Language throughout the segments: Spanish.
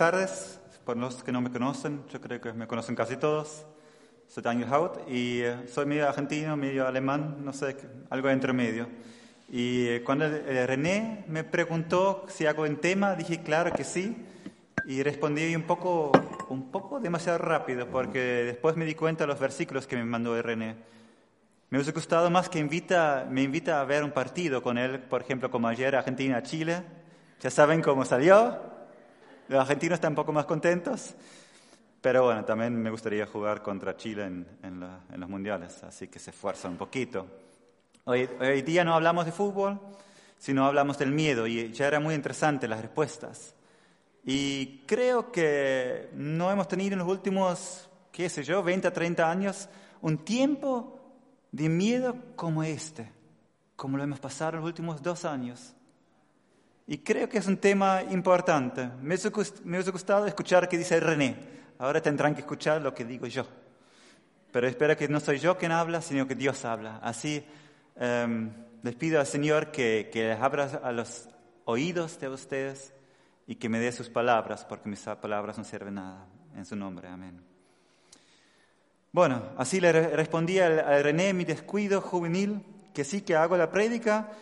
Tardes. Por los que no me conocen, yo creo que me conocen casi todos. Soy Daniel Haut y eh, soy medio argentino, medio alemán, no sé, algo entre medio. Y eh, cuando eh, René me preguntó si hago en tema, dije claro que sí. Y respondí un poco, un poco demasiado rápido, porque después me di cuenta de los versículos que me mandó René. Me hubiese gustado más que invita, me invita a ver un partido con él, por ejemplo, como ayer Argentina-Chile. Ya saben cómo salió. Los argentinos están un poco más contentos, pero bueno, también me gustaría jugar contra Chile en, en, la, en los mundiales, así que se esfuerzan un poquito. Hoy, hoy, día no hablamos de fútbol, sino hablamos del miedo y ya era muy interesante las respuestas. Y creo que no hemos tenido en los últimos, qué sé yo, 20 a 30 años, un tiempo de miedo como este, como lo hemos pasado en los últimos dos años. Y creo que es un tema importante. Me hubiese gustado escuchar qué dice René. Ahora tendrán que escuchar lo que digo yo. Pero espero que no soy yo quien habla, sino que Dios habla. Así um, les pido al Señor que, que abra a los oídos de ustedes y que me dé sus palabras, porque mis palabras no sirven nada. En su nombre, amén. Bueno, así le respondí a René mi descuido juvenil, que sí que hago la prédica,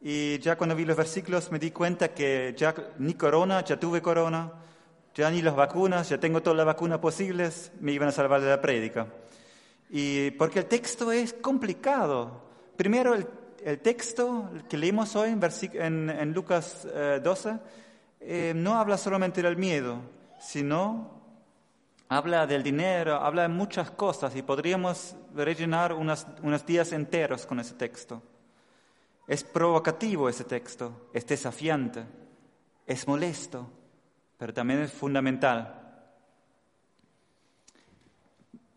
y ya cuando vi los versículos me di cuenta que ya ni corona, ya tuve corona, ya ni las vacunas, ya tengo todas las vacunas posibles, me iban a salvar de la prédica. Y porque el texto es complicado. Primero, el, el texto que leímos hoy en, en, en Lucas eh, 12 eh, no habla solamente del miedo, sino habla del dinero, habla de muchas cosas y podríamos rellenar unos días enteros con ese texto. Es provocativo ese texto, es desafiante, es molesto, pero también es fundamental.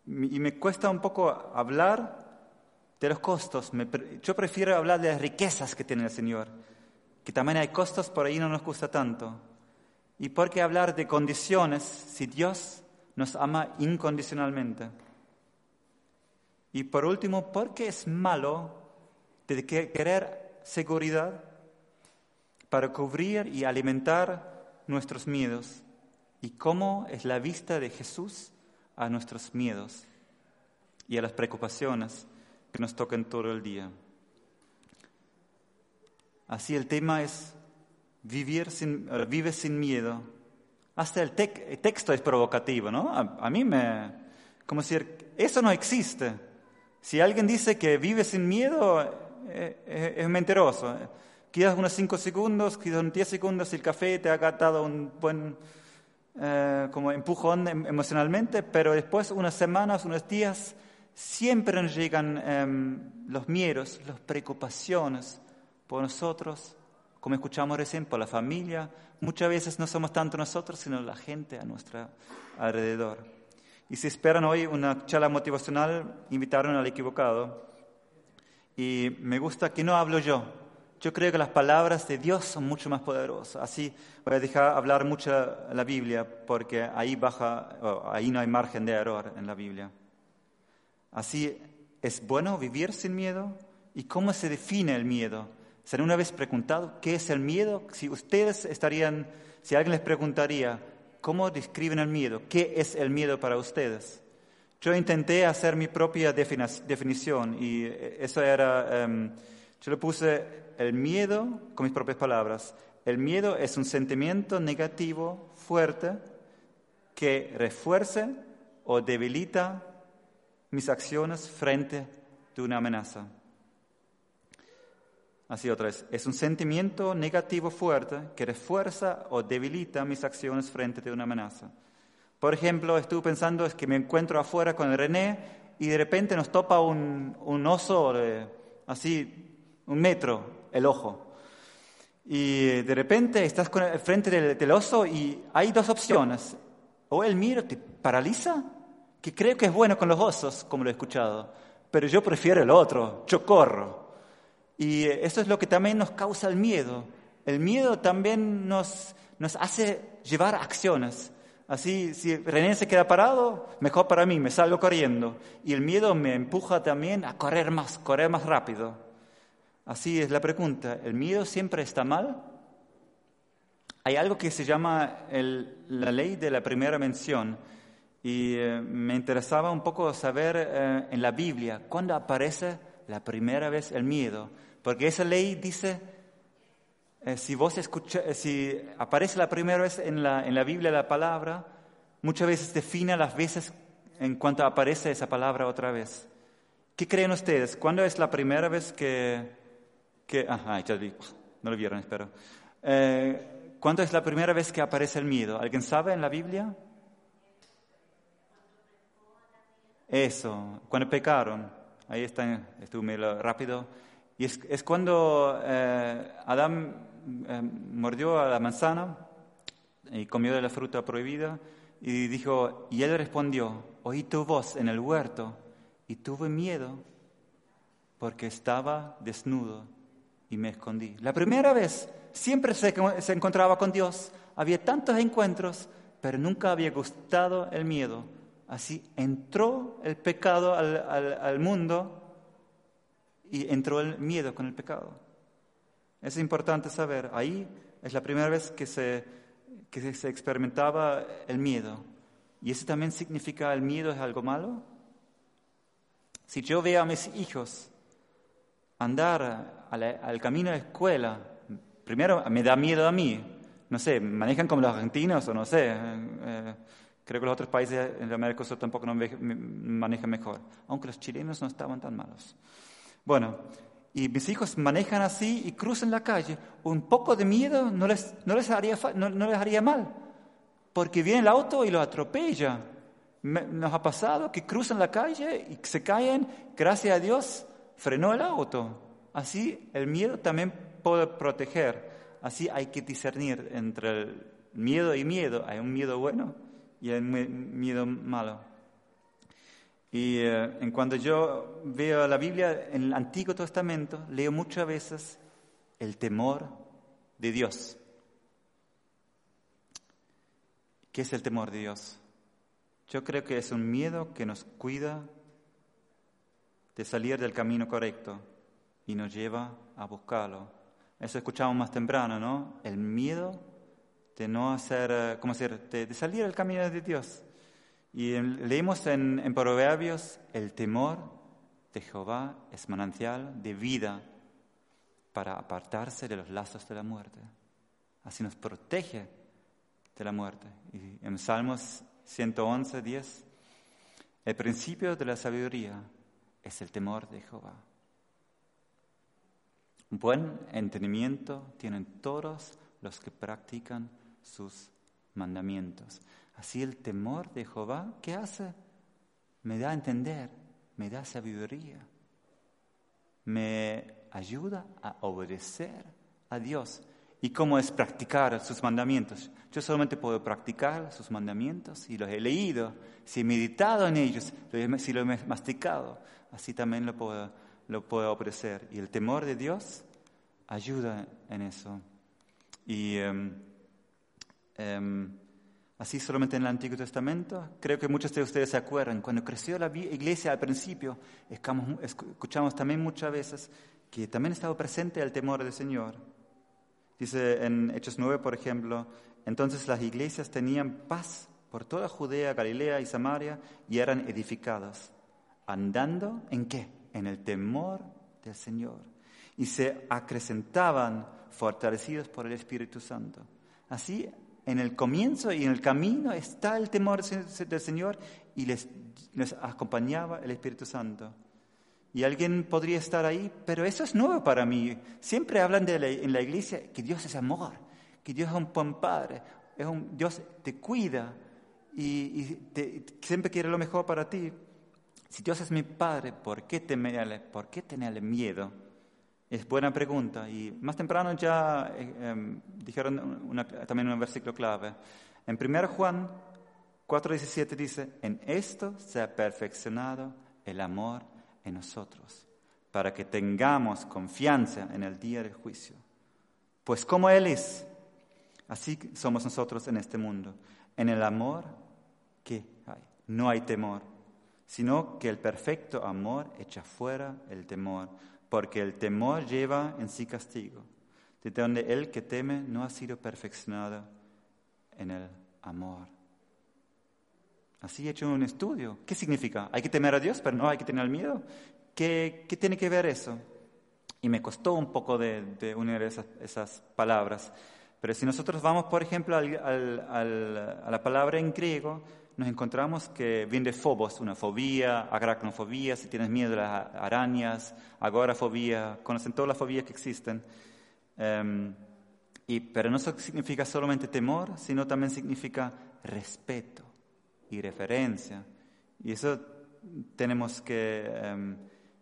Y me cuesta un poco hablar de los costos. yo prefiero hablar de las riquezas que tiene el Señor, que también hay costos, por ahí no nos gusta tanto. ¿Y por qué hablar de condiciones si Dios nos ama incondicionalmente? Y por último, ¿por qué es malo de querer seguridad para cubrir y alimentar nuestros miedos y cómo es la vista de Jesús a nuestros miedos y a las preocupaciones que nos tocan todo el día. Así el tema es vivir sin, vive sin miedo. Hasta el, te el texto es provocativo, ¿no? A, a mí me... como decir, eso no existe. Si alguien dice que vive sin miedo, es, es mentiroso. Quizás unos 5 segundos, quizás unos 10 segundos, el café te ha dado un buen eh, como empujón emocionalmente, pero después, unas semanas, unos días, siempre nos llegan eh, los miedos, las preocupaciones por nosotros, como escuchamos recién, por la familia. Muchas veces no somos tanto nosotros, sino la gente a nuestro alrededor. Y si esperan hoy una charla motivacional, invitaron al equivocado. Y me gusta que no hablo yo. Yo creo que las palabras de Dios son mucho más poderosas. Así voy a dejar hablar mucho la Biblia, porque ahí, baja, oh, ahí no hay margen de error en la Biblia. Así es bueno vivir sin miedo. ¿Y cómo se define el miedo? ¿Se han una vez preguntado qué es el miedo? Si ustedes estarían, si alguien les preguntaría, ¿cómo describen el miedo? ¿Qué es el miedo para ustedes? Yo intenté hacer mi propia definición y eso era, um, yo le puse el miedo con mis propias palabras. El miedo es un sentimiento negativo fuerte que refuerce o debilita mis acciones frente a una amenaza. Así otra vez, es un sentimiento negativo fuerte que refuerza o debilita mis acciones frente a una amenaza. Por ejemplo, estuve pensando es que me encuentro afuera con el René y de repente nos topa un, un oso de, así, un metro, el ojo. Y de repente estás con el frente del, del oso y hay dos opciones. O el miedo te paraliza, que creo que es bueno con los osos, como lo he escuchado, pero yo prefiero el otro, yo corro. Y eso es lo que también nos causa el miedo. El miedo también nos, nos hace llevar acciones. Así, si René se queda parado, mejor para mí, me salgo corriendo. Y el miedo me empuja también a correr más, correr más rápido. Así es la pregunta. ¿El miedo siempre está mal? Hay algo que se llama el, la ley de la primera mención. Y eh, me interesaba un poco saber eh, en la Biblia cuándo aparece la primera vez el miedo. Porque esa ley dice, eh, si vos escucha, eh, si aparece la primera vez en la, en la Biblia la palabra, muchas veces define las veces en cuanto aparece esa palabra otra vez. ¿Qué creen ustedes? ¿Cuándo es la primera vez que... que ajá, ya vi, no lo vieron, espero. Eh, ¿Cuándo es la primera vez que aparece el miedo? ¿Alguien sabe en la Biblia? Eso, cuando pecaron. Ahí está, estuve rápido. Y es, cuando eh, Adán eh, mordió a la manzana y comió de la fruta prohibida y dijo, y él respondió, oí tu voz en el huerto y tuve miedo porque estaba desnudo y me escondí. La primera vez siempre se, se encontraba con Dios, había tantos encuentros, pero nunca había gustado el miedo. Así entró el pecado al mundo y entró el miedo con el pecado. Es importante saber, ahí es la primera vez que se, que se experimentaba el miedo. ¿Y eso también significa el miedo es algo malo? Si yo veo a mis hijos andar al camino de escuela, primero me da miedo a mí. No sé, manejan como los argentinos o no sé. Eh, creo que los otros países en América del Sur tampoco manejan mejor. Aunque los chilenos no estaban tan malos. Bueno, y mis hijos manejan así y cruzan la calle, un poco de miedo no les, no les, haría, no, no les haría mal, porque viene el auto y lo atropella. nos ha pasado que cruzan la calle y se caen, gracias a Dios, frenó el auto. Así el miedo también puede proteger. Así hay que discernir entre el miedo y miedo. Hay un miedo bueno y hay un miedo malo. Y eh, en cuando yo veo la Biblia en el Antiguo Testamento, leo muchas veces el temor de Dios. ¿Qué es el temor de Dios? Yo creo que es un miedo que nos cuida de salir del camino correcto y nos lleva a buscarlo. Eso escuchamos más temprano, ¿no? El miedo de no hacer, eh, ¿cómo decir?, de, de salir del camino de Dios. Y leímos en, Proverbios, el temor de Jehová es manantial de vida para apartarse de los lazos de la muerte. Así nos protege de la muerte. Y en Salmos 111, 10, el principio de la sabiduría es el temor de Jehová. Buen entendimiento tienen todos los que practican sus mandamientos. Así el temor de Jehová, ¿qué hace? Me da a entender, me da sabiduría, me ayuda a obedecer a Dios. ¿Y cómo es practicar sus mandamientos? Yo solamente puedo practicar sus mandamientos si los he leído, si he meditado en ellos, si los he masticado. Así también lo puedo, lo puedo obedecer. Y el temor de Dios ayuda en eso. Y um, um, Así solamente en el Antiguo Testamento. Creo que muchos de ustedes se acuerdan, cuando creció la iglesia al principio, escuchamos también muchas veces que también estaba presente el temor del Señor. Dice en Hechos 9, por ejemplo, entonces las iglesias tenían paz por toda Judea, Galilea y Samaria y eran edificadas, andando en qué? En el temor del Señor. Y se acrecentaban fortalecidos por el Espíritu Santo. Así en el comienzo y en el camino está el temor del Señor y les, acompañaba el Espíritu Santo. Y alguien podría estar ahí, pero eso es nuevo para mí. Siempre hablan de la- en la iglesia que Dios es amor, que Dios es un buen padre, es Dios te cuida y, siempre quiere lo mejor para ti. Si Dios es mi padre, ¿por qué temerle? ¿Por qué tenerle miedo? Es buena pregunta. Y más temprano ya eh, em, dijeron también un versículo clave. En 1 Juan 4:17 dice, en esto se ha perfeccionado el amor en nosotros, para que tengamos confianza en el día del juicio. Pues como Él es, así somos nosotros en este mundo. En el amor, ¿qué hay? No hay temor, sino que el perfecto amor echa fuera el temor, porque el temor lleva en sí castigo, de donde el que teme no ha sido perfeccionado en el amor. Así he hecho un estudio. ¿Qué significa? ¿Hay que temer a Dios, pero no hay que tener miedo? ¿Qué, tiene que ver eso? Y me costó un poco de, de unir esas, palabras. Pero si nosotros vamos, por ejemplo, a la palabra en griego, nos encontramos que viene de phobos, una fobia, aracnofobia, si tienes miedo a las arañas, agorafobia, conocen todas las fobias que existen. Em, y, pero no significa solamente temor, sino también significa respeto y referencia. Y eso tenemos que, em,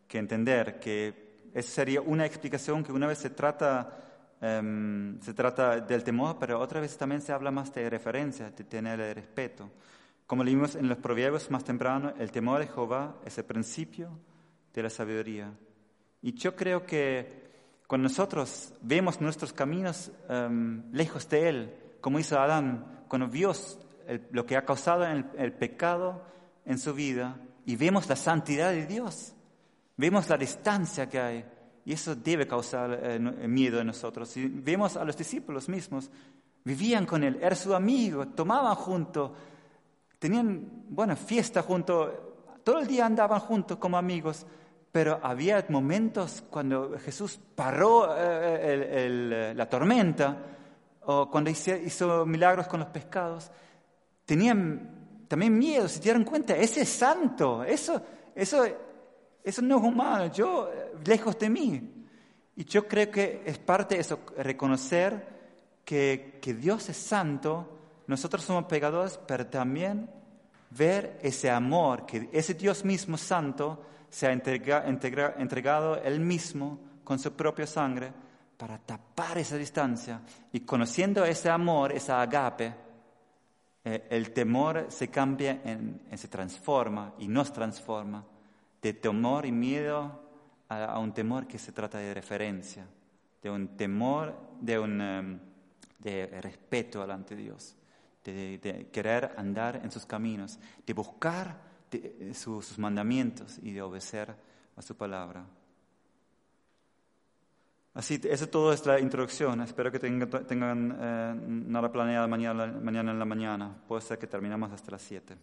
que entender, que esa sería una explicación que una vez se trata, em, se trata del temor, pero otra vez también se habla más de referencia, de tener el respeto. Como leímos en los proverbios más temprano, el temor de Jehová es el principio de la sabiduría. Y yo creo que cuando nosotros vemos nuestros caminos em, lejos de Él, como hizo Adán, cuando vio lo que ha causado el, el pecado en su vida y vemos la santidad de Dios, vemos la distancia que hay y eso debe causar eh, no- miedo en nosotros. Y vemos a los discípulos mismos, vivían con Él, era su amigo, tomaban juntos, tenían, bueno, fiesta juntos, todo el día andaban juntos como amigos, pero había momentos cuando Jesús paró eh, la tormenta o cuando hizo, hizo milagros con los pescados, tenían también miedo, se dieron cuenta, ese es santo, eso, eso, eso no es humano, yo, eh, lejos de mí. Y yo creo que es parte de eso, reconocer que, que Dios es santo, nosotros somos pecadores, pero también ver ese amor, que ese Dios mismo santo se ha entrega- entrega- entregado Él mismo con su propia sangre para tapar esa distancia. Y conociendo ese amor, esa agape, eh, el temor se cambia, en, en- se transforma y nos transforma de temor y miedo a, a un temor que se trata de referencia, de un temor, de un em, de respeto delante de Dios, de, querer andar en sus caminos, de buscar eh, su- sus mandamientos y de obedecer a su palabra. Así, eso todo es la introducción. Espero que tenga- tengan eh, nada planeado mañana, mañana en la mañana. Puede ser que terminamos hasta las 7.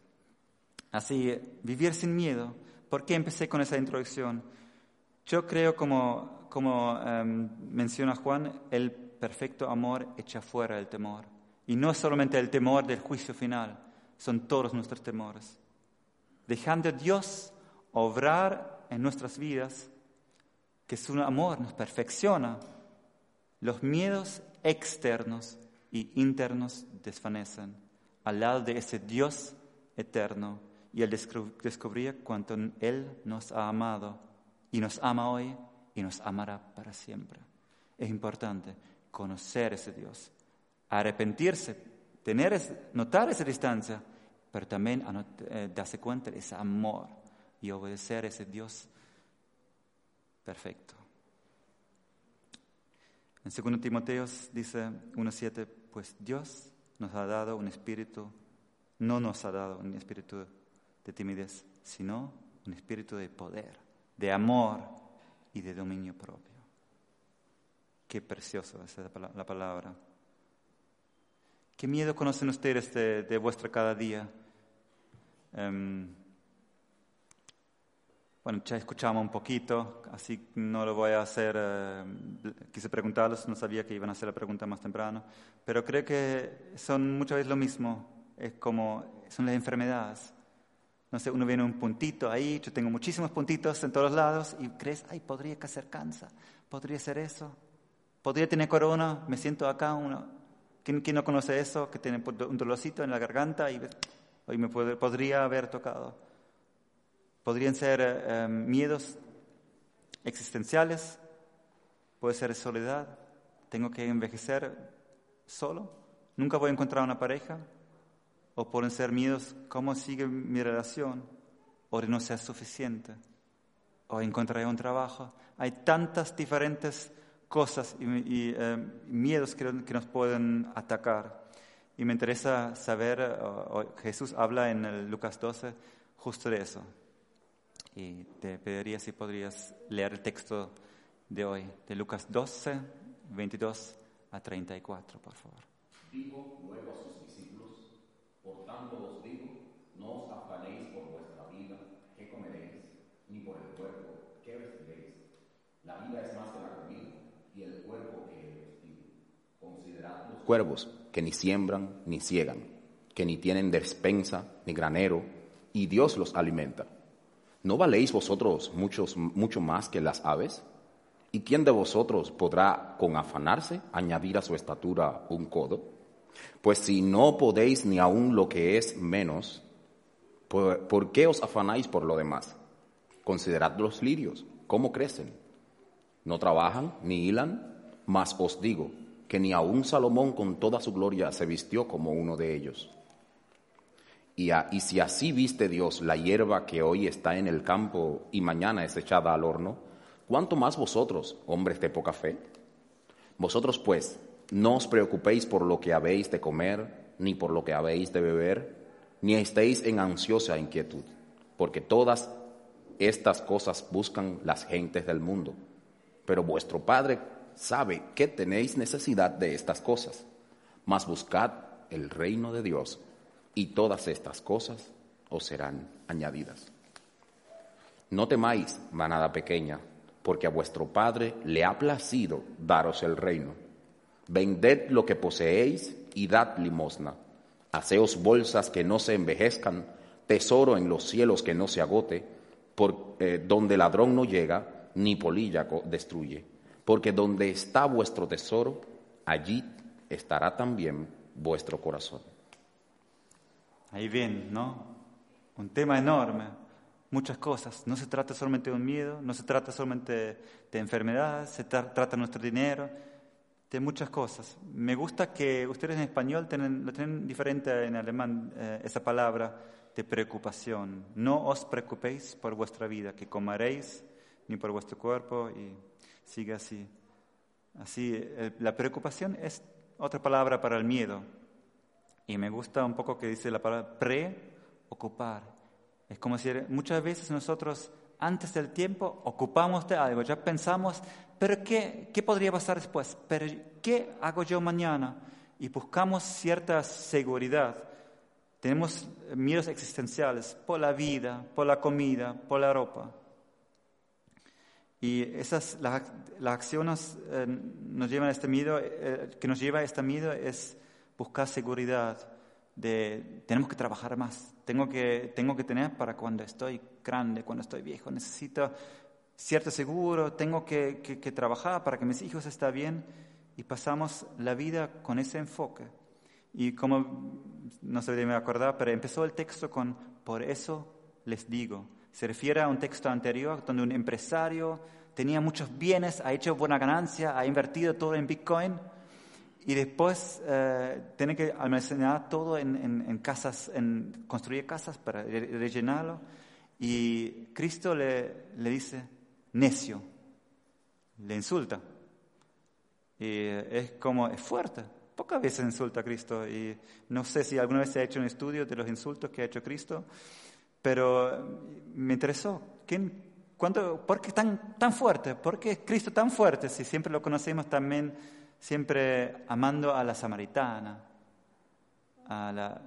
Así, vivir sin miedo. ¿Por qué empecé con esa introducción? Yo creo, como, como em, menciona Juan, el perfecto amor echa fuera el temor. Y no solamente el temor del juicio final, son todos nuestros temores. Dejando a Dios obrar en nuestras vidas, que su amor nos perfecciona, los miedos externos y internos desvanecen al lado de ese Dios eterno y al descubrir cuánto Él nos ha amado y nos ama hoy y nos amará para siempre. Es importante conocer ese Dios, arrepentirse, tener notar esa distancia, pero también eh, darse cuenta de ese amor y obedecer a ese Dios perfecto. En 2 Timoteos dice 1.7, pues Dios nos ha dado un espíritu, no nos ha dado un espíritu de timidez, sino un espíritu de poder, de amor y de dominio propio. Qué precioso es la palabra. ¿Qué miedo conocen ustedes de, de vuestra cada día? Em, bueno, ya escuchamos un poquito, así no lo voy a hacer. eh, quise preguntarlos, no sabía que iban a hacer la pregunta más temprano, pero creo que son muchas veces lo mismo, es como son las enfermedades. No sé, uno viene un puntito ahí, yo tengo muchísimos puntitos en todos lados y crees, ay, podría ser cáncer, podría ser eso, podría tener corona, me siento acá, uno, ¿quién, quién no conoce eso? Que tiene un dolorcito en la garganta y hoy me podría haber tocado. Podrían ser eh, miedos existenciales, puede ser soledad, tengo que envejecer solo, nunca voy a encontrar una pareja, o pueden ser miedos, ¿cómo sigue mi relación? O de no ser suficiente, o encontraré un trabajo. Hay tantas diferentes cosas y, eh, miedos que, nos pueden atacar. Y me interesa saber, Jesús habla en el Lucas 12 justo de eso. Y te pediría si podrías leer el texto de hoy, de Lucas 12, 22 a 34, por favor. Digo luego a sus discípulos, por tanto os digo, no os afanéis por vuestra vida, qué comeréis, ni por el cuerpo, qué vestiréis. La vida es más que la comida, y el cuerpo que el vestido. Considerad los cuervos, que ni siembran ni ciegan, que ni tienen despensa ni granero, y Dios los alimenta. ¿No valéis vosotros muchos, mucho más que las aves? ¿Y quién de vosotros podrá con afanarse añadir a su estatura un codo? Pues si no podéis ni aun lo que es menos, ¿por, qué os afanáis por lo demás? Considerad los lirios, cómo crecen. No trabajan ni hilan, mas os digo que ni aun Salomón con toda su gloria se vistió como uno de ellos. Y, y si así viste Dios la hierba que hoy está en el campo y mañana es echada al horno, ¿Cuánto más vosotros, hombres de poca fe? Vosotros pues, no os preocupéis por lo que habéis de comer, ni por lo que habéis de beber, ni estéis en ansiosa inquietud, porque todas estas cosas buscan las gentes del mundo. Pero vuestro Padre sabe que tenéis necesidad de estas cosas. Mas buscad el reino de Dios, y todas estas cosas os serán añadidas. No temáis, manada pequeña, porque a vuestro Padre le ha placido daros el reino. Vended lo que poseéis y dad limosna. Haceos bolsas que no se envejezcan, tesoro en los cielos que no se agote, por, eh, donde ladrón no llega, ni polilla destruye. Porque donde está vuestro tesoro, allí estará también vuestro corazón. Ahí bien, ¿no? Un tema enorme muchas cosas. No se trata solamente de un miedo, no se trata solamente de enfermedad, se trata de nuestro dinero, de muchas cosas. Me gusta que ustedes en español tienen, lo tienen diferente en alemán, eh, esa palabra de preocupación. No os preocupéis por vuestra vida, que comeréis, ni por vuestro cuerpo, y sigue así. Así, eh, la preocupación es otra palabra para el miedo. Y me gusta un poco que dice la palabra preocupar es como si muchas veces nosotros antes del tiempo ocupamos de algo, ya pensamos, pero qué, ¿qué podría pasar después? ¿Pero qué hago yo mañana? Y buscamos cierta seguridad. Tenemos miedos existenciales por la vida, por la comida, por la ropa. Y esas, las, acciones eh, nos llevan a este miedo, eh, que nos lleva a este miedo es buscar seguridad, de tenemos que trabajar más, tengo que, tengo que tener para cuando estoy grande, cuando estoy viejo, necesito cierto seguro, tengo que, que, trabajar para que mis hijos estén bien. Y pasamos la vida con ese enfoque. Y como, no sé si me acordar, pero empezó el texto con, por eso les digo, se refiere a un texto anterior donde un empresario tenía muchos bienes, ha hecho buena ganancia, ha invertido todo en Bitcoin y después eh, tiene que almacenar todo en, casas, en construir casas para rellenarlo. Y Cristo le, le dice, necio, le insulta. Y es como, es fuerte. Pocas veces insulta a Cristo. Y no sé si alguna vez se ha hecho un estudio de los insultos que ha hecho Cristo, pero me interesó. ¿Quién, cuánto, ¿Por qué tan, tan fuerte? ¿Por qué es Cristo tan fuerte si siempre lo conocemos también? siempre amando a la samaritana, a la,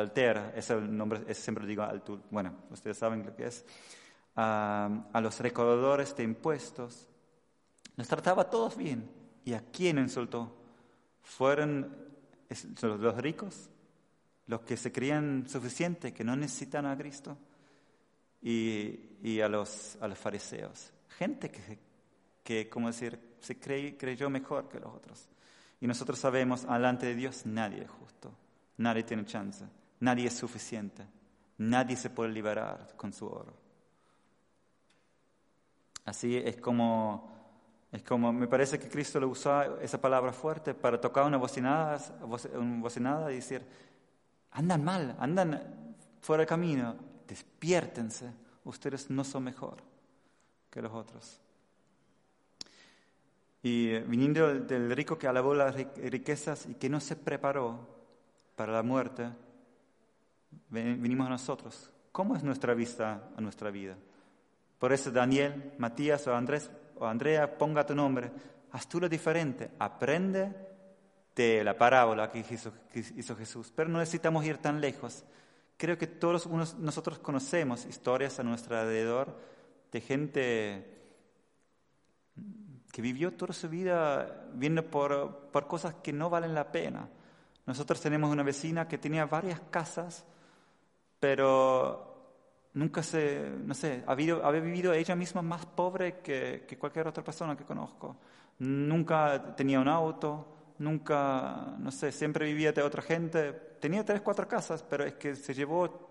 altera, ese nombre ese siempre lo digo alto, bueno, ustedes saben lo que es, a, los recaudadores de impuestos. Los trataba todos bien. ¿Y a quién insultó? ¿Fueron los ricos? ¿Los que se creían suficientes, que no necesitan a Cristo? y, y a, los, a los fariseos. Gente que, que como decir, se crey- creyó mejor que los otros. Y nosotros sabemos, delante de Dios nadie es justo, nadie tiene chance, nadie es suficiente, nadie se puede liberar con su oro. Así es como, es como, me parece que Cristo le usó esa palabra fuerte para tocar una bocinada, una bocinada y decir, andan mal, andan fuera de camino, despiértense, ustedes no son mejor que los otros. Y eh, viniendo del- rico que alabó las ri- riquezas y que no se preparó para la muerte, ven- vinimos a nosotros. ¿Cómo es nuestra vista a nuestra vida? Por eso Daniel, Matías o Andrés o Andrea, ponga tu nombre, haz tú lo diferente, aprende de la parábola que hizo, Jesús, pero no necesitamos ir tan lejos. Creo que todos nosotros conocemos historias a nuestro alrededor de gente que vivió toda su vida viendo por, por cosas que no valen la pena. Nosotros tenemos una vecina que tenía varias casas, pero nunca se, no sé, ha vivido, había vivido ella misma más pobre que, que cualquier otra persona que conozco. Nunca tenía un auto, nunca, no sé, siempre vivía de otra gente. Tenía tres, cuatro casas, pero es que se llevó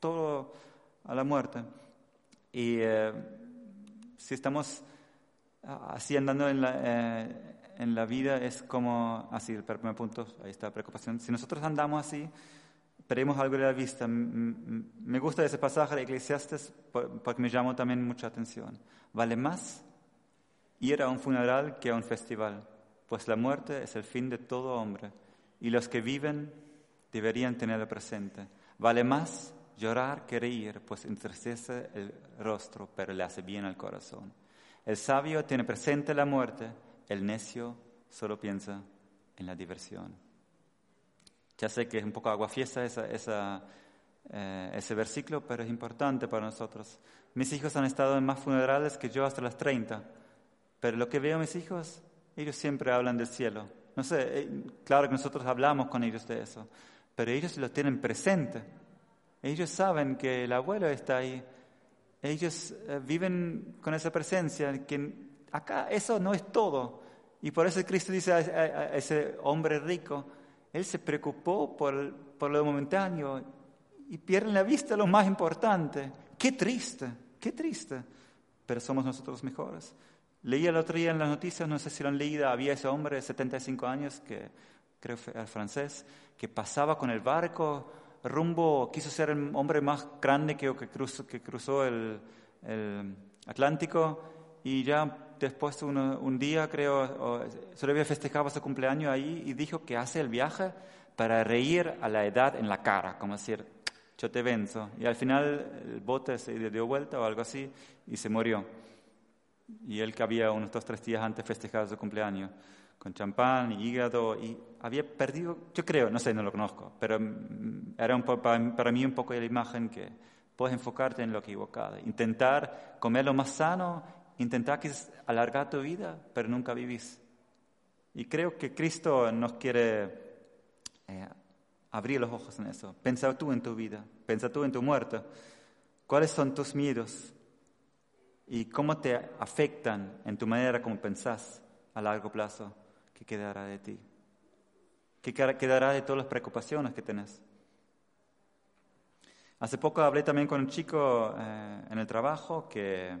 todo a la muerte. Y eh, si estamos así andando en la, eh, en la vida es como, así, el primer punto, ahí está la preocupación. Si nosotros andamos así, perdemos algo de la vista. Me gusta ese pasaje de Eclesiastes por- porque me llamó también mucha atención. Vale más ir a un funeral que a un festival, pues la muerte es el fin de todo hombre y los que viven deberían tenerlo presente. Vale más llorar que reír, pues entristece el rostro, pero le hace bien al corazón. El sabio tiene presente la muerte, el necio solo piensa en la diversión. Ya sé que es un poco aguafiesta esa, eh, ese versículo, pero es importante para nosotros. Mis hijos han estado en más funerales que yo hasta las 30, pero lo que veo a mis hijos, ellos siempre hablan del cielo. No sé, eh, claro que nosotros hablamos con ellos de eso, pero ellos lo tienen presente. Ellos saben que el abuelo está ahí. Ellos eh, viven con esa presencia, que acá eso no es todo. Y por eso Cristo dice a, ese hombre rico, él se preocupó por, por lo momentáneo y pierde la vista lo más importante. Qué triste, qué triste. Pero somos nosotros mejores. Leí el otro día en las noticias, no sé si lo han leído, había ese hombre de 75 años, que creo que era francés, que pasaba con el barco rumbo, quiso ser el hombre más grande que, que cruzó, que cruzó el, el Atlántico y ya después uno- un día creo, solo había festejado su cumpleaños ahí y dijo que hace el viaje para reír a la edad en la cara, como decir, yo te venzo. Y al final el bote se dio vuelta o algo así y se murió. Y él que había unos dos, tres días antes festejado su cumpleaños, con champán y hígado, y había perdido, yo creo, no sé, no lo conozco, pero era un po- para, mí un poco la imagen que puedes enfocarte en lo equivocado, intentar comer lo más sano, intentar alargar tu vida, pero nunca vivís. Y creo que Cristo nos quiere eh, abrir los ojos en eso. Pensa tú en tu vida, pensa tú en tu muerte. ¿Cuáles son tus miedos? ¿Y cómo te afectan en tu manera como pensás a largo plazo? ¿Qué quedará de ti? ¿Qué queda- quedará de todas las preocupaciones que tenés? Hace poco hablé también con un chico eh, en el trabajo que,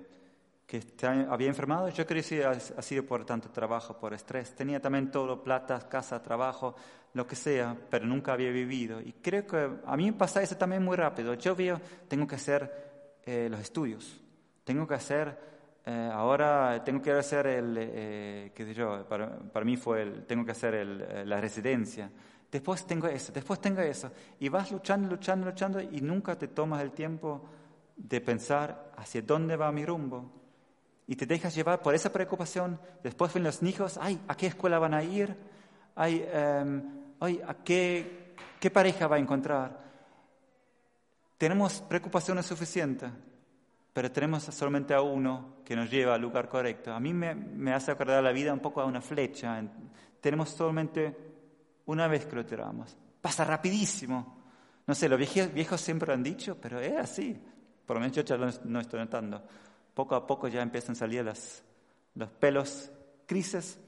que había enfermado. Yo creo que ha sido por tanto trabajo, por estrés. Tenía también todo, plata, casa, trabajo, lo que sea, pero nunca había vivido. Y creo que a mí me pasa eso también muy rápido. Yo veo, tengo que hacer eh, los estudios, tengo que hacer, eh, ahora tengo que hacer el, eh, qué sé yo, para, para mí fue el, tengo que hacer el, eh, la residencia. Después tengo eso, después tengo eso. Y vas luchando, luchando, luchando y nunca te tomas el tiempo de pensar hacia dónde va mi rumbo. Y te dejas llevar por esa preocupación. Después ven los hijos, ay, ¿a qué escuela van a ir? Ay, em, ay, ¿a qué, qué pareja va a encontrar? Tenemos preocupaciones suficientes, pero tenemos solamente a uno que nos lleva al lugar correcto. A mí me, me hace acordar la vida un poco a una flecha. Tenemos solamente una vez que lo tiramos. Pasa rapidísimo. No sé, los viejos, viejos siempre lo han dicho, pero es así. Por lo menos yo ya lo no estoy notando. Poco a poco ya empiezan a salir las, los pelos grises.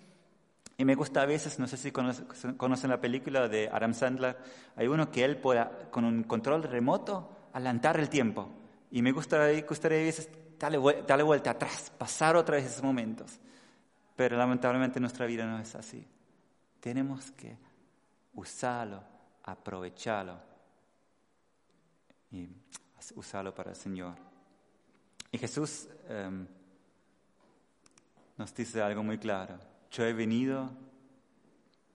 Y me gusta a veces, no sé si conocen, la película de Adam Sandler, hay uno que él pueda, con un control remoto, adelantar el tiempo. Y me gustaría, gustaría a veces darle, vuel- darle vuelta atrás, pasar otra vez esos momentos. Pero lamentablemente nuestra vida no es así. Tenemos que usarlo, aprovecharlo y usarlo para el Señor. Y Jesús em, nos dice algo muy claro. Yo he venido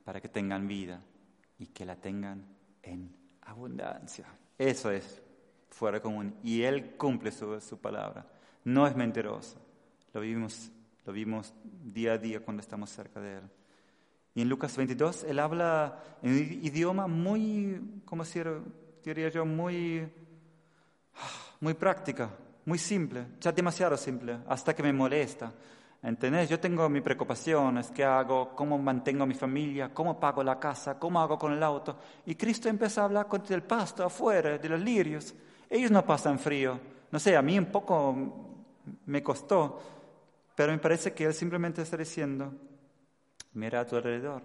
para que tengan vida y que la tengan en abundancia. Eso es fuera común. Y Él cumple su, su palabra. No es mentiroso. Lo vimos, lo vimos día a día cuando estamos cerca de Él. Y en Lucas 22 Él habla en un idioma muy, ¿cómo decir? diría yo? Muy, muy práctica, muy simple, ya demasiado simple, hasta que me molesta. ¿Entendés? Yo tengo mis preocupaciones, qué hago, cómo mantengo a mi familia, cómo pago la casa, cómo hago con el auto. Y Cristo empieza a hablar con el pasto afuera, de los lirios. Ellos no pasan frío. No sé, a mí un poco me costó, pero me parece que Él simplemente está diciendo, mira a tu alrededor,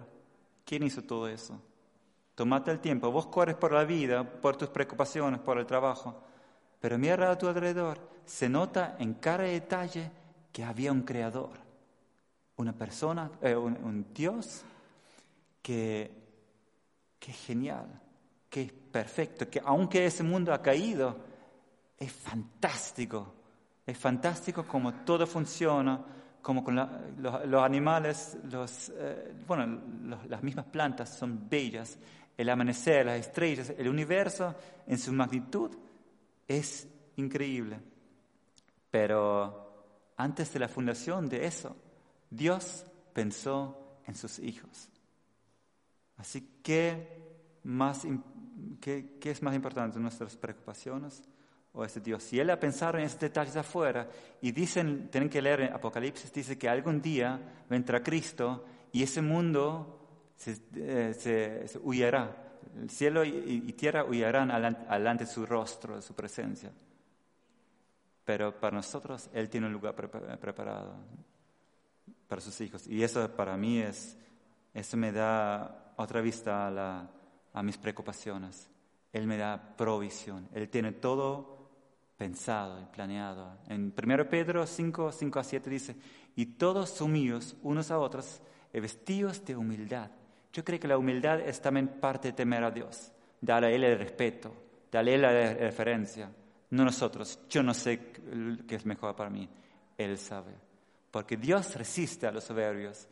¿quién hizo todo eso? Tómate el tiempo, vos corres por la vida, por tus preocupaciones, por el trabajo, pero mira a tu alrededor, se nota en cada detalle que había un creador, una persona, eh, un, un, Dios que, que es genial, que es perfecto, que aunque ese mundo ha caído, es fantástico, es fantástico como todo funciona, como los, animales, eh, bueno, las mismas plantas son bellas, el amanecer, las estrellas, el universo en su magnitud es increíble. Pero antes de la fundación de eso, Dios pensó en sus hijos. Así que, más, ¿qué, qué es más importante? ¿Nuestras preocupaciones o ese Dios? Si Él ha pensado en esos detalles afuera, y dicen, tienen que leer en Apocalipsis, dice que algún día vendrá Cristo y ese mundo se, eh, se, se. El cielo y, y tierra huyerán alante de su rostro, de su presencia. Pero para nosotros Él tiene un lugar preparado para sus hijos. Y eso para mí es, eso me da otra vista a, la, a mis preocupaciones. Él me da provisión. Él tiene todo pensado y planeado. En 1 Pedro 5, 5 a 7 dice, y todos sumidos unos a otros, vestidos de humildad. Yo creo que la humildad es también parte de temer a Dios, darle a Él el respeto, darle a Él la referencia. No nosotros, yo no sé qué es mejor para mí, Él sabe. Porque Dios resiste a los soberbios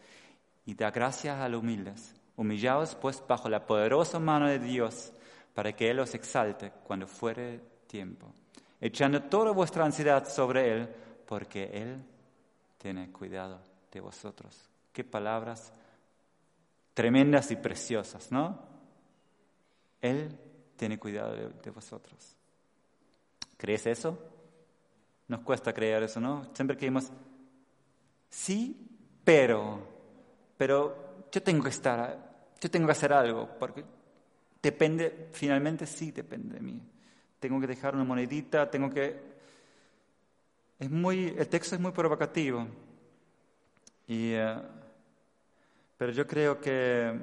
y da gracias a los humildes. Humillaos pues bajo la poderosa mano de Dios para que Él os exalte cuando fuere tiempo. Echando toda vuestra ansiedad sobre Él, porque Él tiene cuidado de vosotros. Qué palabras tremendas y preciosas, ¿no? Él tiene cuidado de, de vosotros. ¿Crees eso? Nos cuesta creer eso, ¿no? Siempre creemos, sí, pero, pero yo tengo que estar, yo tengo que hacer algo, porque depende, finalmente sí depende de mí. Tengo que dejar una monedita, tengo que... Es muy, el texto es muy provocativo, y, uh, pero yo creo que,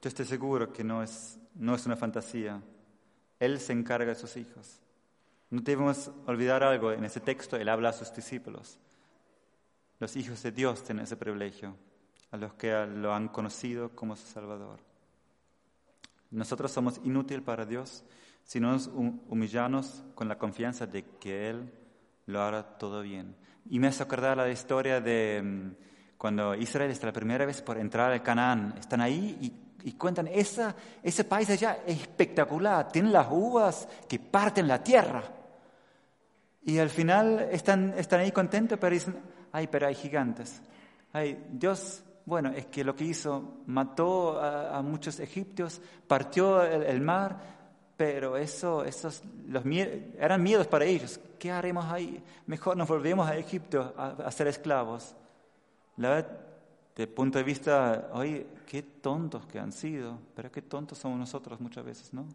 yo estoy seguro que no es, no es una fantasía. Él se encarga de sus hijos. No debemos olvidar algo, en ese texto Él habla a sus discípulos. Los hijos de Dios tienen ese privilegio, a los que lo han conocido como su Salvador. Nosotros somos inútiles para Dios si no nos humillamos con la confianza de que Él lo hará todo bien. Y me hace acordar la historia de cuando Israel está la primera vez por entrar al Canaán. Están ahí y, cuentan, esa, ese país allá es espectacular, tienen las uvas que parten la tierra. Y al final están, están ahí contentos, pero dicen, ay, pero hay gigantes. Ay, Dios, bueno, es que lo que hizo, mató a, muchos egipcios, partió el, mar, pero eso, esos los eran miedos para ellos. ¿Qué haremos ahí? Mejor nos volvemos a Egipto a, ser esclavos. La verdad, el punto de vista, oye, qué tontos que han sido, pero qué tontos somos nosotros muchas veces, ¿no?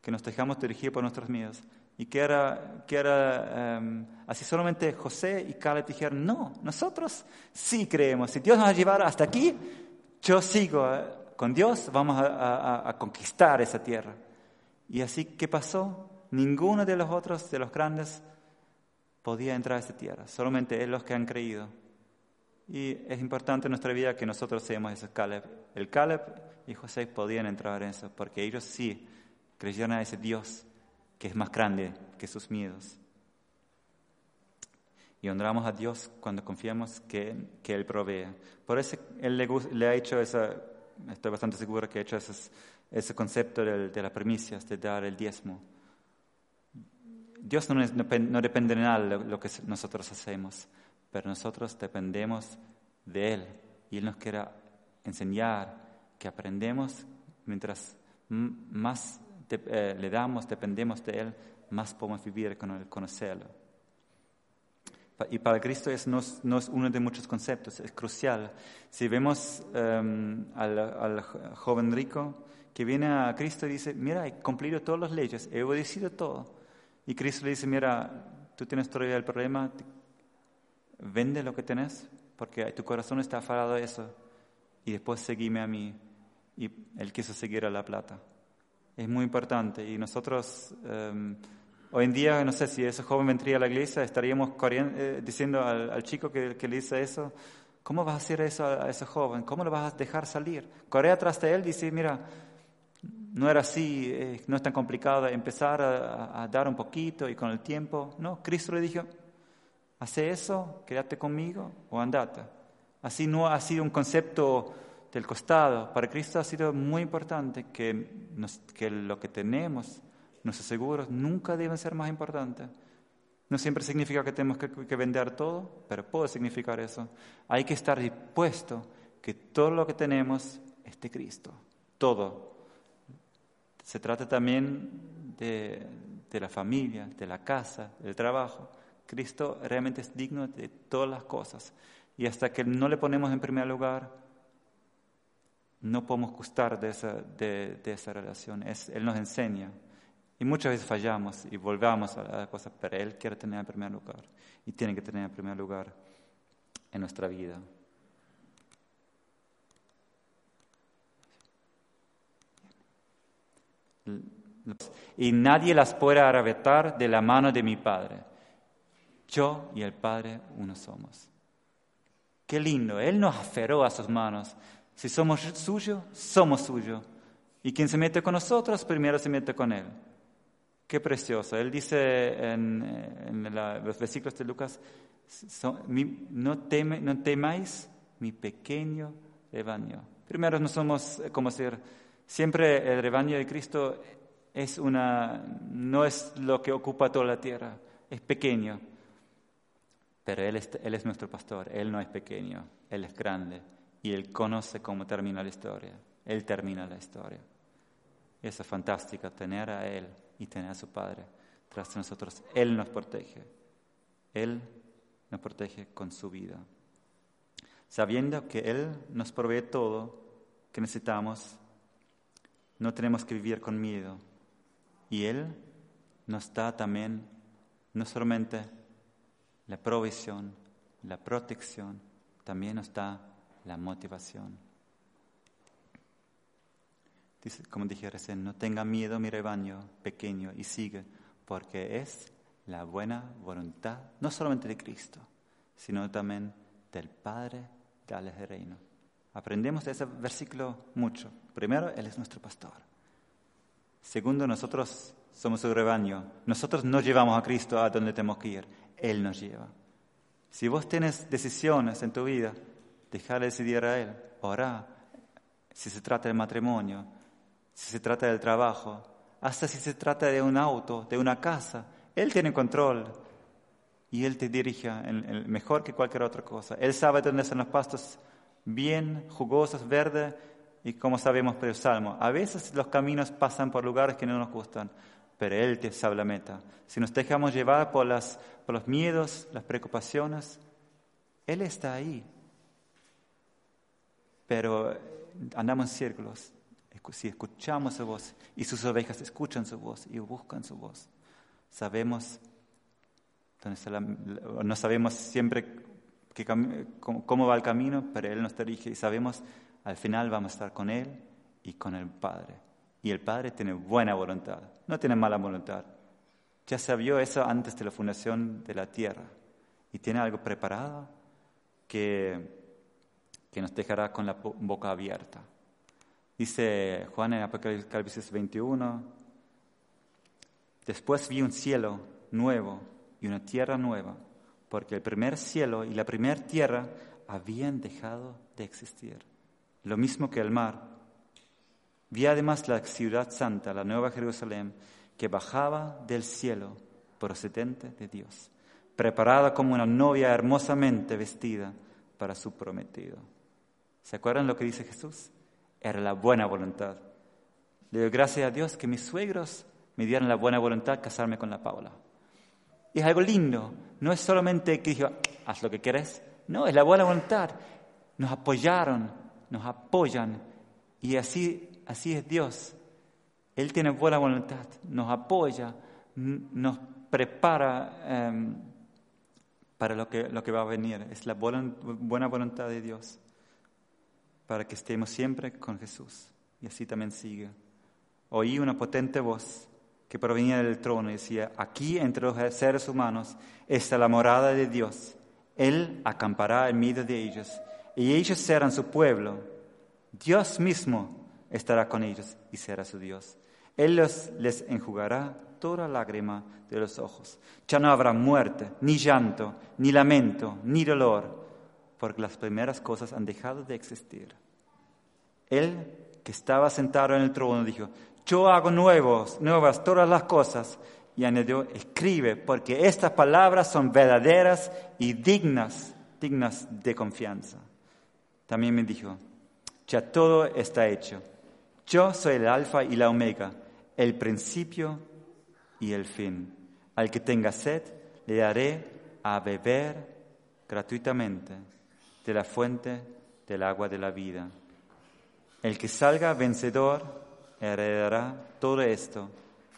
Que nos dejamos dirigir por nuestros miedos. Y que era, que era em, así solamente José y Caleb dijeron, no, nosotros sí creemos. Si Dios nos va a llevar hasta aquí, yo sigo eh, con Dios, vamos a conquistar esa tierra. Y así, ¿qué pasó? Ninguno de los otros, de los grandes, podía entrar a esa tierra, solamente los que han creído. Y es importante en nuestra vida que nosotros seamos esos Caleb. El Caleb y José podían entrar en eso, porque ellos sí creyeron a ese Dios que es más grande que sus miedos. Y honramos a Dios cuando confiamos que, que Él provee. Por eso Él le, le ha hecho esa, estoy bastante seguro que ha hecho esos- ese concepto del- de las primicias, de dar el diezmo. Dios no, no no depende de nada de lo, que nosotros hacemos, pero nosotros dependemos de Él. Y Él nos quiere enseñar que aprendemos mientras más eh, le damos, dependemos de Él, más podemos vivir con el conocerlo. Y para Cristo es, no, es, no es uno de muchos conceptos, es crucial. Si vemos em, al, al jo- joven rico que viene a Cristo y dice, mira, he cumplido todas las leyes, he obedecido todo. Y Cristo le dice, mira, tú tienes todavía el problema, vende lo que tenés, porque tu corazón está afarado de eso, y después seguime a mí. Y él quiso seguir a la plata. Es muy importante. Y nosotros, em, hoy en día, no sé si ese joven vendría a la iglesia, estaríamos eh, diciendo al, al chico que, que le dice eso, ¿cómo vas a hacer eso a, a ese joven? ¿Cómo lo vas a dejar salir? Corre atrás de él y dice, mira, no era así, eh, no es tan complicado empezar a- a dar un poquito y con el tiempo. No, Cristo le dijo, hace eso, quédate conmigo o andate. Así no ha sido un concepto del costado. Para Cristo ha sido muy importante que, nos- que lo que tenemos, nuestros seguros, nunca deben ser más importantes. No siempre significa que tenemos que, que vender todo, pero puede significar eso. Hay que estar dispuesto que todo lo que tenemos es de Cristo. Todo. Se trata también de, de la familia, de la casa, del trabajo. Cristo realmente es digno de todas las cosas. Y hasta que no le ponemos en primer lugar, no podemos gustar de esa, de, de esa relación. Él nos enseña. Y muchas veces fallamos y volvamos a la cosa, pero Él quiere tener en primer lugar. Y tiene que tener en primer lugar en nuestra vida. Y nadie las puede arrebatar de la mano de mi Padre. Yo y el Padre uno somos. Qué lindo, Él nos aferró a sus manos. Si somos suyos, somos suyos. Y quien se mete con nosotros, primero se mete con Él. Qué precioso. Él dice en, en la- los versículos de Lucas, mi- no, teme- no temáis mi pequeño rebaño. Primero no somos, eh, como decir, siempre el rebaño de Cristo es una, no es lo que ocupa toda la tierra, es pequeño. Pero él es, él es nuestro pastor, Él no es pequeño, Él es grande y Él conoce cómo termina la historia, Él termina la historia. Eso es fantástico, tener a Él y tener a su Padre tras de nosotros. Él nos protege, Él nos protege con su vida. Sabiendo que Él nos provee todo que necesitamos, no tenemos que vivir con miedo. Y Él nos da también no solamente la provisión, la protección, también nos da la motivación. Como dije recién, no tenga miedo mi rebaño pequeño y sigue, porque es la buena voluntad, no solamente de Cristo, sino también del Padre del reino. Aprendemos de ese versículo mucho. Primero, Él es nuestro pastor. Segundo, nosotros somos su rebaño. Nosotros no llevamos a Cristo a donde tenemos que ir. Él nos lleva. Si vos tienes decisiones en tu vida, dejar decidir a Él. Orá. Si se trata del matrimonio, si se trata del trabajo, hasta si se trata de un auto, de una casa, Él tiene control y Él te dirige mejor que cualquier otra cosa. Él sabe dónde están los pastos bien jugosos, verdes, y como sabemos por el Salmo, a veces los caminos pasan por lugares que no nos gustan, pero Él te sabe la meta. Si nos dejamos llevar por, por los miedos, las preocupaciones, Él está ahí. Pero andamos en círculos. Si escuchamos su voz y sus ovejas escuchan su voz y buscan su voz, Sabemos no sabemos siempre cómo va el camino, pero Él nos dirige y sabemos al final vamos a estar con Él y con el Padre. Y el Padre tiene buena voluntad, no tiene mala voluntad. Ya sabió eso antes de la fundación de la tierra y tiene algo preparado que, que nos dejará con la bo- boca abierta. Dice Juan en Apocalipsis 21, después vi un cielo nuevo y una tierra nueva, porque el primer cielo y la primera tierra habían dejado de existir, lo mismo que el mar. Vi además la ciudad santa, la nueva Jerusalén, que bajaba del cielo procedente de Dios, preparada como una novia hermosamente vestida para su prometido. ¿Se acuerdan lo que dice Jesús? Era la buena voluntad. Le doy gracias a Dios que mis suegros me dieron la buena voluntad de casarme con la Paula. Y es algo lindo, no es solamente que dijo, haz lo que quieres, no, es la buena voluntad. Nos apoyaron, nos apoyan y así, así es Dios. Él tiene buena voluntad, nos apoya, nos prepara em, para lo que, lo que va a venir. Es la buena voluntad de Dios para que estemos siempre con Jesús. Y así también sigue. Oí una potente voz que provenía del trono y decía, aquí entre los seres humanos está la morada de Dios. Él acampará en medio de ellos y ellos serán su pueblo. Dios mismo estará con ellos y será su Dios. Él los- les enjugará toda lágrima de los ojos. Ya no habrá muerte, ni llanto, ni lamento, ni dolor, porque las primeras cosas han dejado de existir. Él que estaba sentado en el trono dijo, yo hago nuevos, nuevas todas las cosas. Y añadió, escribe, porque estas palabras son verdaderas y dignas, dignas de confianza. También me dijo, ya todo está hecho. Yo soy el alfa y la omega, el principio y el fin. Al que tenga sed, le daré a beber gratuitamente de la fuente del agua de la vida. El que salga vencedor heredará todo esto,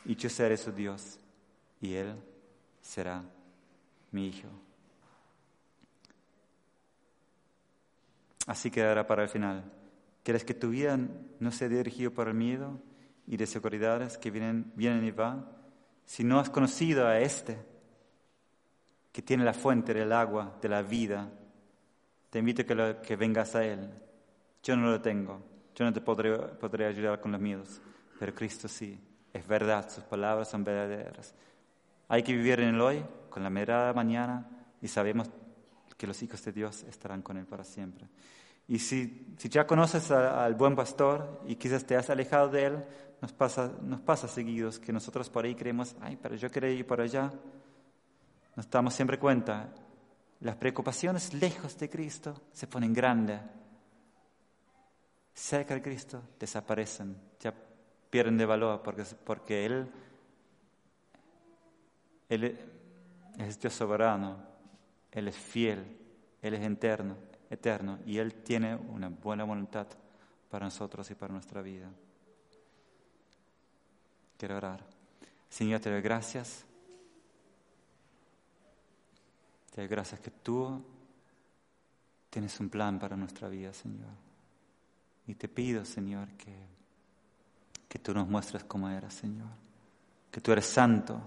y yo seré su Dios, y él será mi hijo. Así quedará para el final. ¿Quieres que tu vida no sea dirigida por el miedo y de seguridades que vienen, vienen y van? Si no has conocido a este, que tiene la fuente del agua, de la vida, te invito a que, lo- que vengas a Él. Yo no lo tengo, yo no te podré, podré ayudar con los miedos, pero Cristo sí, es verdad, sus palabras son verdaderas. Hay que vivir en el hoy, con la mirada mañana, y sabemos que los hijos de Dios estarán con Él para siempre. Y si, si ya conoces a- al buen pastor y quizás te has alejado de Él, nos pasa, nos pasa seguidos que nosotros por ahí creemos, ay, pero yo quería ir por allá. Nos damos siempre cuenta, las preocupaciones lejos de Cristo se ponen grandes. Cerca de Cristo desaparecen, ya pierden de valor porque, porque Él, Él es Dios soberano, Él es fiel, Él es eterno, eterno y Él tiene una buena voluntad para nosotros y para nuestra vida. Quiero orar. Señor, te doy gracias. Gracias que tú tienes un plan para nuestra vida, Señor. Y te pido, Señor, que, que tú nos muestres cómo eres, Señor. Que tú eres santo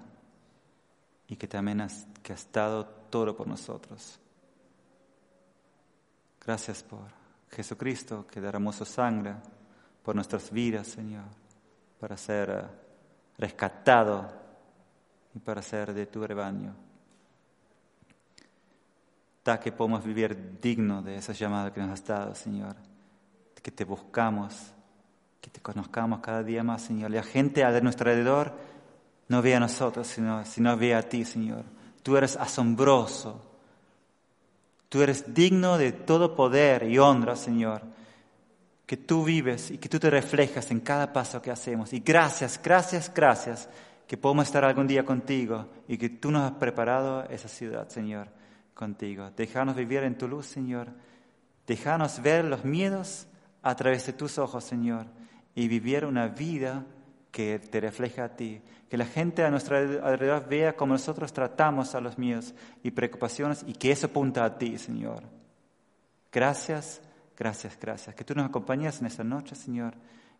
y que también has, que has dado todo por nosotros. Gracias por Jesucristo que derramó su sangre por nuestras vidas, Señor, para ser rescatado y para ser de tu rebaño. Da que podamos vivir digno de esa llamada que nos has dado, Señor. Que te buscamos, que te conozcamos cada día más, Señor. La gente a nuestro alrededor no ve a nosotros, sino, sino ve a ti, Señor. Tú eres asombroso. Tú eres digno de todo poder y honra, Señor. Que tú vives y que tú te reflejas en cada paso que hacemos. Y gracias, gracias, gracias que podemos estar algún día contigo y que tú nos has preparado esa ciudad, Señor, contigo. Déjanos vivir en tu luz, Señor. Déjanos ver los miedos a través de tus ojos, Señor, y vivir una vida que te refleje a ti. Que la gente a nuestro alrededor vea cómo nosotros tratamos a los míos y preocupaciones y que eso apunta a ti, Señor. Gracias, gracias, gracias. Que tú nos acompañes en esta noche, Señor,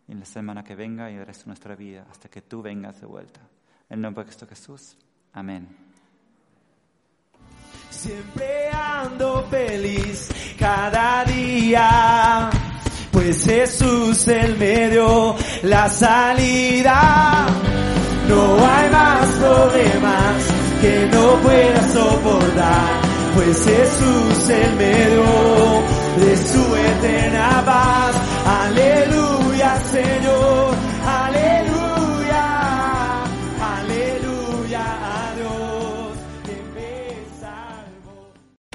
y en la semana que venga y el resto de nuestra vida, hasta que tú vengas de vuelta. En nombre de Cristo Jesús. Amén. Siempre ando feliz cada día, pues Jesús el medio, la salida. No hay más problemas que no pueda soportar, pues Jesús el medio de su eterna paz. Aleluya, Señor,